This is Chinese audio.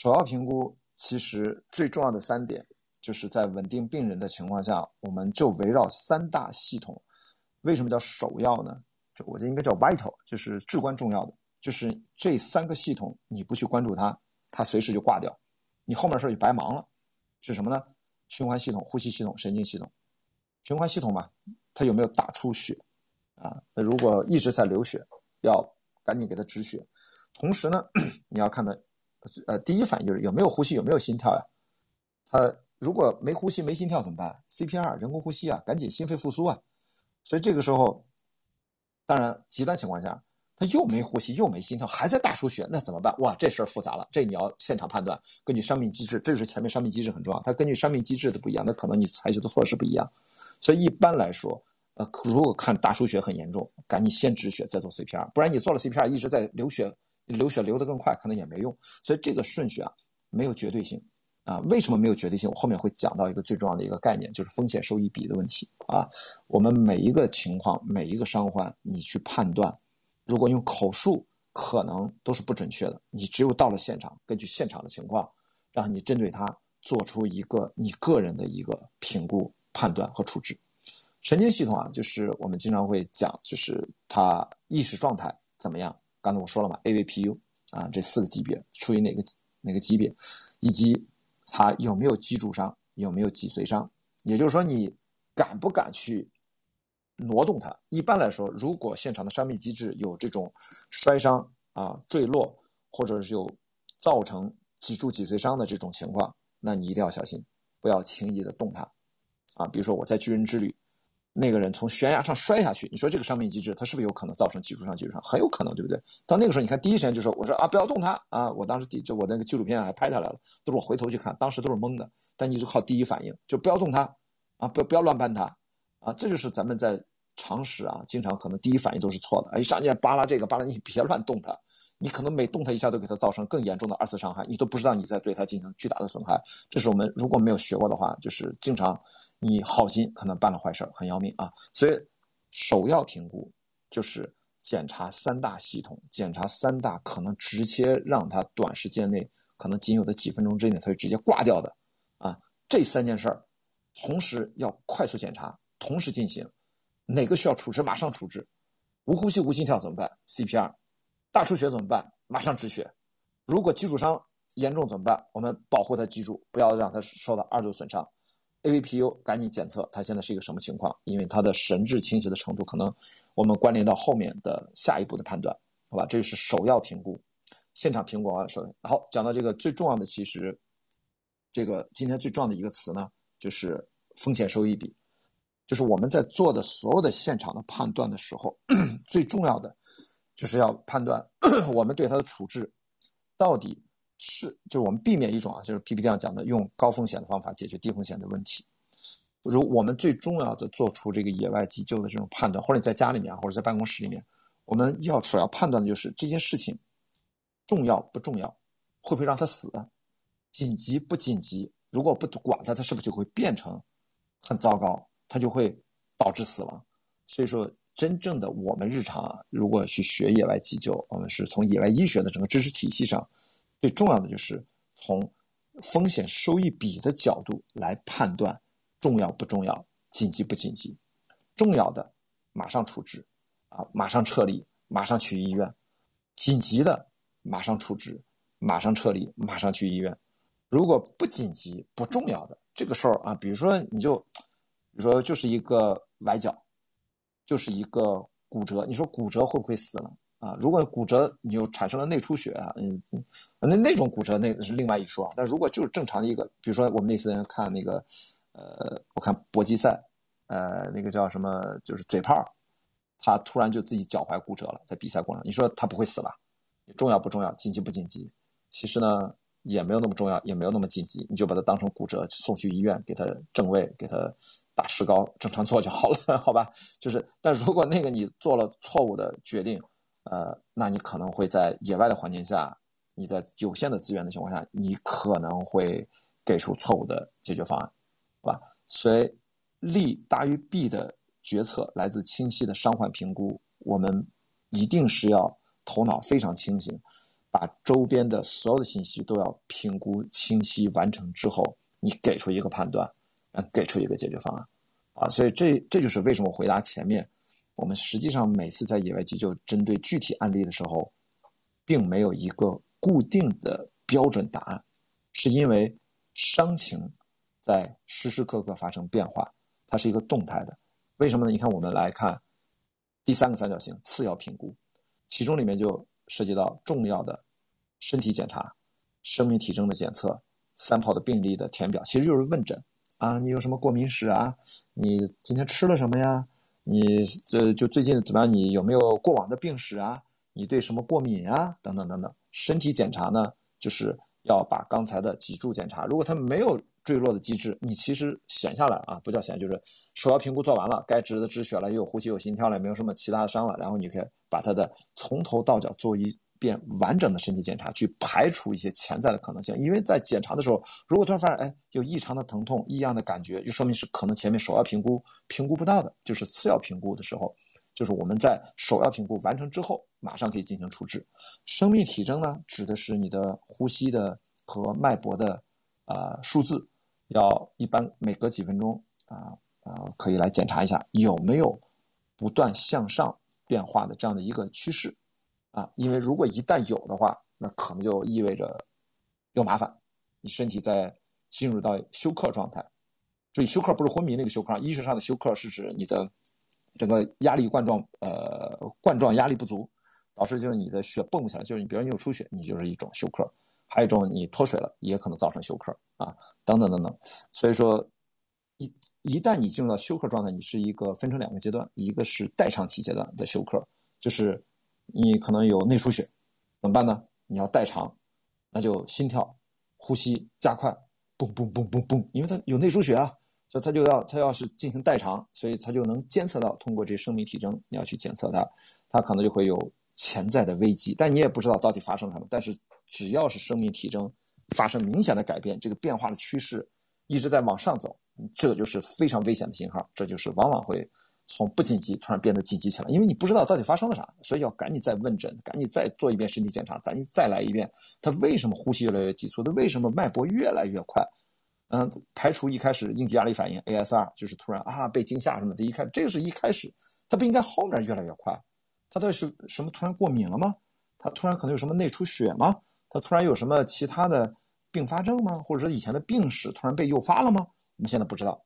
首要评估其实最重要的三点，就是在稳定病人的情况下，我们就围绕三大系统。为什么叫首要呢？就我觉得应该叫 vital，就是至关重要的，就是这三个系统你不去关注它，它随时就挂掉，你后面事儿就白忙了。是什么呢？循环系统、呼吸系统、神经系统。循环系统嘛，它有没有打出血啊？那如果一直在流血，要赶紧给它止血。同时呢，你要看的，呃，第一反应就是有没有呼吸，有没有心跳呀？他如果没呼吸、没心跳怎么办？CPR 人工呼吸啊，赶紧心肺复苏啊。所以这个时候，当然极端情况下，他又没呼吸，又没心跳，还在大出血，那怎么办？哇，这事儿复杂了。这你要现场判断，根据伤病机制，这是前面伤病机制很重要。它根据伤病机制的不一样，那可能你采取的措施不一样。所以一般来说，呃，如果看大出血很严重，赶紧先止血，再做 CPR，不然你做了 CPR 一直在流血，流血流得更快，可能也没用。所以这个顺序啊，没有绝对性啊。为什么没有绝对性？我后面会讲到一个最重要的一个概念，就是风险收益比的问题啊。我们每一个情况，每一个伤患，你去判断，如果用口述，可能都是不准确的。你只有到了现场，根据现场的情况，让你针对它做出一个你个人的一个评估。判断和处置，神经系统啊，就是我们经常会讲，就是它意识状态怎么样。刚才我说了嘛，AVPU 啊，这四个级别处于哪个哪个级别，以及它有没有脊柱伤，有没有脊髓伤，也就是说你敢不敢去挪动它。一般来说，如果现场的伤病机制有这种摔伤啊、坠落，或者是有造成脊柱脊髓伤的这种情况，那你一定要小心，不要轻易的动它。啊，比如说我在巨人之旅，那个人从悬崖上摔下去，你说这个伤病机制，它是不是有可能造成脊柱上、脊柱上？很有可能，对不对？到那个时候，你看第一时间就说，我说啊，不要动他啊！我当时第就我那个纪录片还拍下来了，都是我回头去看，当时都是懵的。但你就靠第一反应，就不要动他啊，不要不要乱搬他啊！这就是咱们在常识啊，经常可能第一反应都是错的。哎，上去扒拉这个扒拉，你别乱动他，你可能每动他一下都给他造成更严重的二次伤害，你都不知道你在对他进行巨大的损害。这是我们如果没有学过的话，就是经常。你好心可能办了坏事很要命啊！所以首要评估就是检查三大系统，检查三大可能直接让他短时间内，可能仅有的几分钟之内，他就直接挂掉的啊！这三件事儿，同时要快速检查，同时进行，哪个需要处置马上处置，无呼吸无心跳怎么办？CPR，大出血怎么办？马上止血。如果脊柱伤严重怎么办？我们保护他脊柱，不要让他受到二度损伤。AVPU 赶紧检测，他现在是一个什么情况？因为他的神志清晰的程度，可能我们关联到后面的下一步的判断，好吧？这是首要评估，现场评估完了说。好，讲到这个最重要的，其实这个今天最重要的一个词呢，就是风险收益比，就是我们在做的所有的现场的判断的时候，最重要的就是要判断 我们对它的处置到底。是，就是我们避免一种啊，就是 PPT 上讲的，用高风险的方法解决低风险的问题。如我们最重要的做出这个野外急救的这种判断，或者你在家里面，或者在办公室里面，我们要首要判断的就是这件事情重要不重要，会不会让他死，紧急不紧急？如果不管他，他是不是就会变成很糟糕？他就会导致死亡。所以说，真正的我们日常啊，如果去学野外急救，我们是从野外医学的整个知识体系上。最重要的就是从风险收益比的角度来判断重要不重要、紧急不紧急。重要的马上处置，啊，马上撤离，马上去医院；紧急的马上处置，马上撤离，马上去医院。如果不紧急、不重要的这个时候啊，比如说你就，比如说就是一个崴脚，就是一个骨折，你说骨折会不会死呢？啊，如果骨折你又产生了内出血啊，嗯嗯，那那种骨折那是另外一说。但如果就是正常的一个，比如说我们那次看那个，呃，我看搏击赛，呃，那个叫什么，就是嘴炮，他突然就自己脚踝骨折了，在比赛过程，你说他不会死吧？重要不重要？紧急不紧急？其实呢，也没有那么重要，也没有那么紧急，你就把它当成骨折送去医院，给他正位，给他打石膏，正常做就好了，好吧？就是，但如果那个你做了错误的决定。呃，那你可能会在野外的环境下，你在有限的资源的情况下，你可能会给出错误的解决方案，好吧？所以利大于弊的决策来自清晰的伤患评估，我们一定是要头脑非常清醒，把周边的所有的信息都要评估清晰完成之后，你给出一个判断，嗯，给出一个解决方案，啊，所以这这就是为什么回答前面，我们实际上每次在野外急救针对具体案例的时候，并没有一个固定的标准答案，是因为伤情在时时刻刻发生变化，它是一个动态的。为什么呢？你看，我们来看第三个三角形次要评估，其中里面就。涉及到重要的身体检查、生命体征的检测、三跑的病例的填表，其实就是问诊啊。你有什么过敏史啊？你今天吃了什么呀？你这就最近怎么样？你有没有过往的病史啊？你对什么过敏啊？等等等等。身体检查呢，就是要把刚才的脊柱检查，如果它没有坠落的机制，你其实闲下来啊，不叫闲，就是首要评估做完了，该止的止血了，又有呼吸有心跳了，没有什么其他的伤了，然后你可以。把它的从头到脚做一遍完整的身体检查，去排除一些潜在的可能性。因为在检查的时候，如果突然发现哎有异常的疼痛、异样的感觉，就说明是可能前面首要评估评估不到的，就是次要评估的时候，就是我们在首要评估完成之后，马上可以进行处置。生命体征呢，指的是你的呼吸的和脉搏的啊数字，要一般每隔几分钟啊啊可以来检查一下有没有不断向上。变化的这样的一个趋势，啊，因为如果一旦有的话，那可能就意味着有麻烦，你身体在进入到休克状态。注意，休克不是昏迷那个休克，医学上的休克是指你的整个压力冠状，呃，冠状压力不足，导致就是你的血泵不起来，就是你比如你有出血，你就是一种休克；还有一种你脱水了，也可能造成休克啊，等等等等。所以说。一一旦你进入到休克状态，你是一个分成两个阶段，一个是代偿期阶段的休克，就是你可能有内出血，怎么办呢？你要代偿，那就心跳、呼吸加快，嘣嘣嘣嘣嘣，因为它有内出血啊，所以它就要它要是进行代偿，所以它就能监测到，通过这生命体征，你要去检测它，它可能就会有潜在的危机，但你也不知道到底发生了什么。但是只要是生命体征发生明显的改变，这个变化的趋势一直在往上走。这就是非常危险的信号，这就是往往会从不紧急突然变得紧急起来，因为你不知道到底发生了啥，所以要赶紧再问诊，赶紧再做一遍身体检查，咱再来一遍，他为什么呼吸越来越急促？他为什么脉搏越来越快？嗯，排除一开始应激压力反应 ASR，就是突然啊被惊吓什么的，一开这个是一开始，他不应该后面越来越快，他到底是什么突然过敏了吗？他突然可能有什么内出血吗？他突然有什么其他的并发症吗？或者说以前的病史突然被诱发了吗？我们现在不知道，